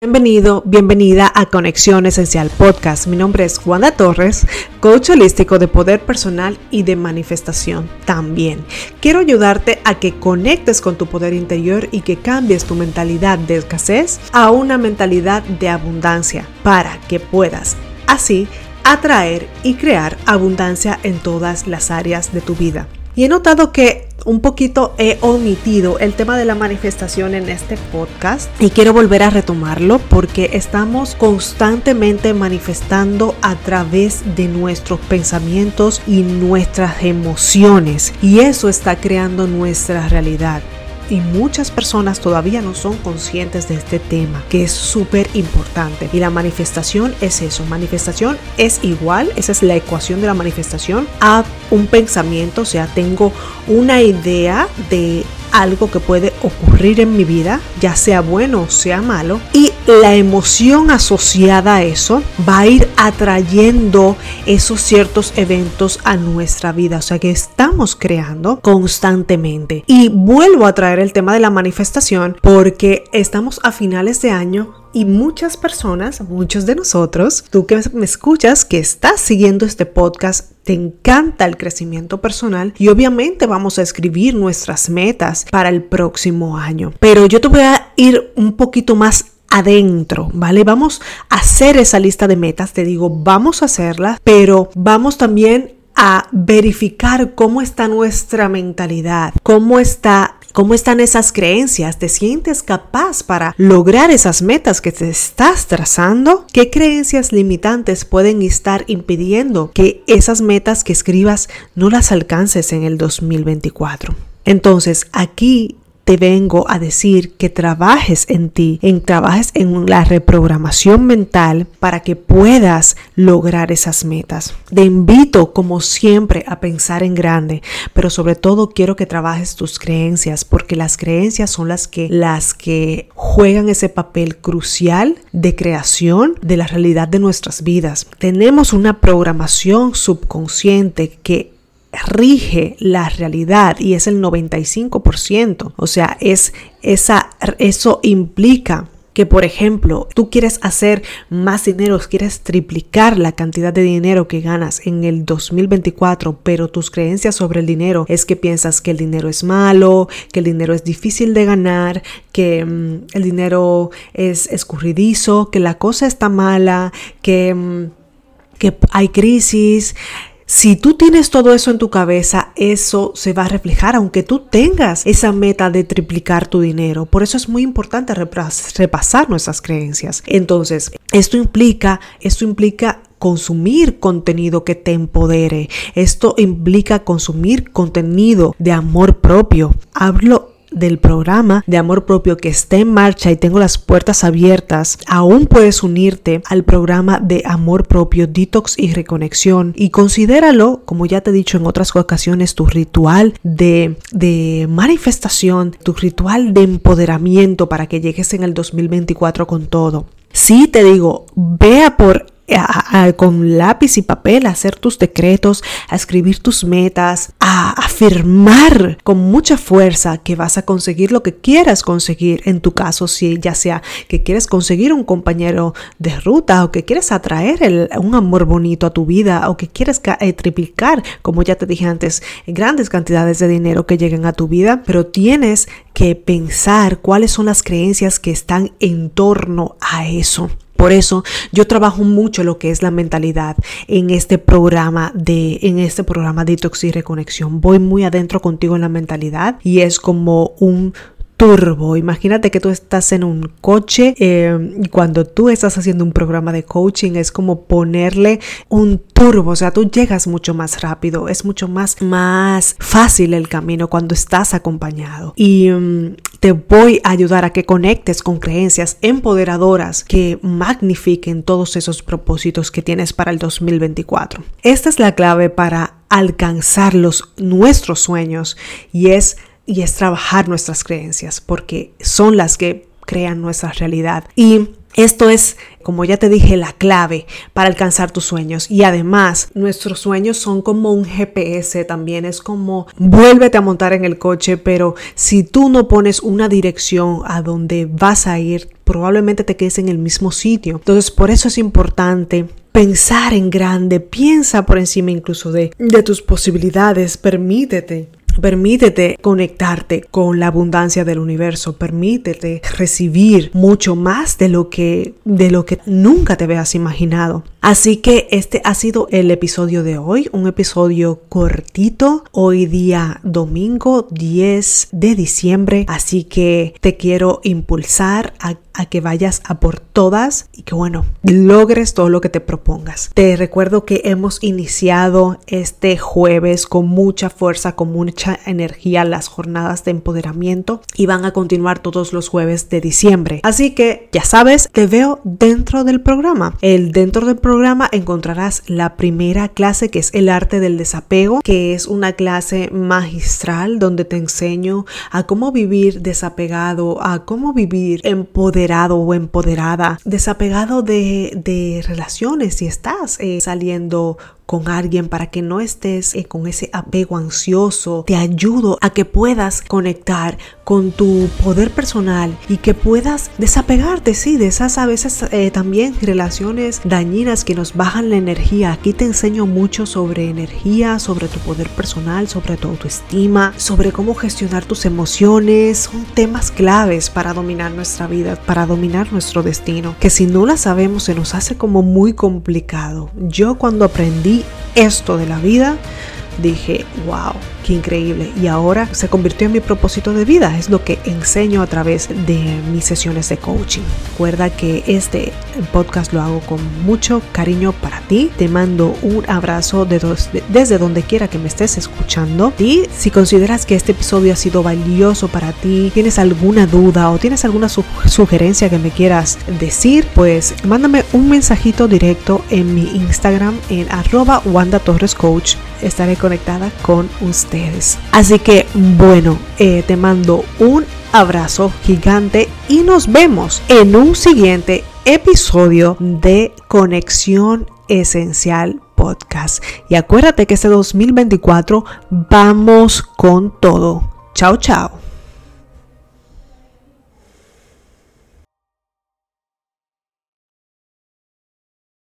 Bienvenido, bienvenida a Conexión Esencial Podcast. Mi nombre es Wanda Torres, coach holístico de poder personal y de manifestación también. Quiero ayudarte a que conectes con tu poder interior y que cambies tu mentalidad de escasez a una mentalidad de abundancia para que puedas así atraer y crear abundancia en todas las áreas de tu vida. Y he notado que un poquito he omitido el tema de la manifestación en este podcast y quiero volver a retomarlo porque estamos constantemente manifestando a través de nuestros pensamientos y nuestras emociones y eso está creando nuestra realidad y muchas personas todavía no son conscientes de este tema, que es súper importante. Y la manifestación es eso, manifestación es igual, esa es la ecuación de la manifestación, a un pensamiento, o sea, tengo una idea de algo que puede ocurrir en mi vida, ya sea bueno o sea malo, y la emoción asociada a eso va a ir atrayendo esos ciertos eventos a nuestra vida, o sea que estamos creando constantemente. Y vuelvo a traer el tema de la manifestación porque estamos a finales de año y muchas personas, muchos de nosotros, tú que me escuchas, que estás siguiendo este podcast, te encanta el crecimiento personal y obviamente vamos a escribir nuestras metas para el próximo año. Pero yo te voy a ir un poquito más adentro, ¿vale? Vamos a hacer esa lista de metas, te digo, vamos a hacerla, pero vamos también a verificar cómo está nuestra mentalidad, cómo está ¿Cómo están esas creencias? ¿Te sientes capaz para lograr esas metas que te estás trazando? ¿Qué creencias limitantes pueden estar impidiendo que esas metas que escribas no las alcances en el 2024? Entonces, aquí te vengo a decir que trabajes en ti, en trabajes en la reprogramación mental para que puedas lograr esas metas. Te invito como siempre a pensar en grande, pero sobre todo quiero que trabajes tus creencias porque las creencias son las que las que juegan ese papel crucial de creación de la realidad de nuestras vidas. Tenemos una programación subconsciente que rige la realidad y es el 95%. O sea, es esa, eso implica que, por ejemplo, tú quieres hacer más dinero, quieres triplicar la cantidad de dinero que ganas en el 2024, pero tus creencias sobre el dinero es que piensas que el dinero es malo, que el dinero es difícil de ganar, que mm, el dinero es escurridizo, que la cosa está mala, que, mm, que hay crisis, si tú tienes todo eso en tu cabeza, eso se va a reflejar, aunque tú tengas esa meta de triplicar tu dinero. Por eso es muy importante repasar nuestras creencias. Entonces, esto implica, esto implica consumir contenido que te empodere. Esto implica consumir contenido de amor propio. Hablo del programa de amor propio que está en marcha y tengo las puertas abiertas, aún puedes unirte al programa de amor propio, detox y reconexión y considéralo, como ya te he dicho en otras ocasiones, tu ritual de, de manifestación, tu ritual de empoderamiento para que llegues en el 2024 con todo. Sí te digo, vea por con lápiz y papel a hacer tus decretos, a escribir tus metas, a afirmar con mucha fuerza que vas a conseguir lo que quieras conseguir. En tu caso, si ya sea que quieres conseguir un compañero de ruta o que quieres atraer un amor bonito a tu vida o que quieres eh, triplicar, como ya te dije antes, grandes cantidades de dinero que lleguen a tu vida, pero tienes que pensar cuáles son las creencias que están en torno a eso. Por eso yo trabajo mucho lo que es la mentalidad en este programa de en este programa de detox y reconexión. Voy muy adentro contigo en la mentalidad y es como un turbo. Imagínate que tú estás en un coche eh, y cuando tú estás haciendo un programa de coaching es como ponerle un turbo, o sea, tú llegas mucho más rápido, es mucho más, más fácil el camino cuando estás acompañado. Y mm, te voy a ayudar a que conectes con creencias empoderadoras que magnifiquen todos esos propósitos que tienes para el 2024. Esta es la clave para alcanzar los, nuestros sueños y es y es trabajar nuestras creencias porque son las que crean nuestra realidad. Y esto es como ya te dije, la clave para alcanzar tus sueños. Y además, nuestros sueños son como un GPS también. Es como vuélvete a montar en el coche, pero si tú no pones una dirección a donde vas a ir, probablemente te quedes en el mismo sitio. Entonces, por eso es importante pensar en grande, piensa por encima incluso de, de tus posibilidades, permítete Permítete conectarte con la abundancia del universo, permítete recibir mucho más de lo que de lo que nunca te habías imaginado. Así que este ha sido el episodio de hoy, un episodio cortito, hoy día domingo 10 de diciembre, así que te quiero impulsar a, que vayas a por todas y que bueno, logres todo lo que te propongas. Te recuerdo que hemos iniciado este jueves con mucha fuerza, con mucha energía las jornadas de empoderamiento y van a continuar todos los jueves de diciembre. Así que ya sabes, te veo dentro del programa. El dentro del programa encontrarás la primera clase que es el arte del desapego, que es una clase magistral donde te enseño a cómo vivir desapegado, a cómo vivir empoderado o empoderada, desapegado de, de relaciones si estás eh, saliendo con alguien para que no estés eh, con ese apego ansioso. Te ayudo a que puedas conectar con tu poder personal y que puedas desapegarte, sí, de esas a veces eh, también relaciones dañinas que nos bajan la energía. Aquí te enseño mucho sobre energía, sobre tu poder personal, sobre tu autoestima, sobre cómo gestionar tus emociones. Son temas claves para dominar nuestra vida, para dominar nuestro destino, que si no la sabemos se nos hace como muy complicado. Yo cuando aprendí esto de la vida, dije, wow, increíble. Y ahora se convirtió en mi propósito de vida. Es lo que enseño a través de mis sesiones de coaching. Recuerda que este podcast lo hago con mucho cariño para ti. Te mando un abrazo de desde donde quiera que me estés escuchando. Y si consideras que este episodio ha sido valioso para ti, tienes alguna duda o tienes alguna sugerencia que me quieras decir, pues mándame un mensajito directo en mi Instagram en arroba Wanda Torres Coach. Estaré conectada con usted. Así que bueno, eh, te mando un abrazo gigante y nos vemos en un siguiente episodio de Conexión Esencial Podcast. Y acuérdate que este 2024 vamos con todo. Chao, chao.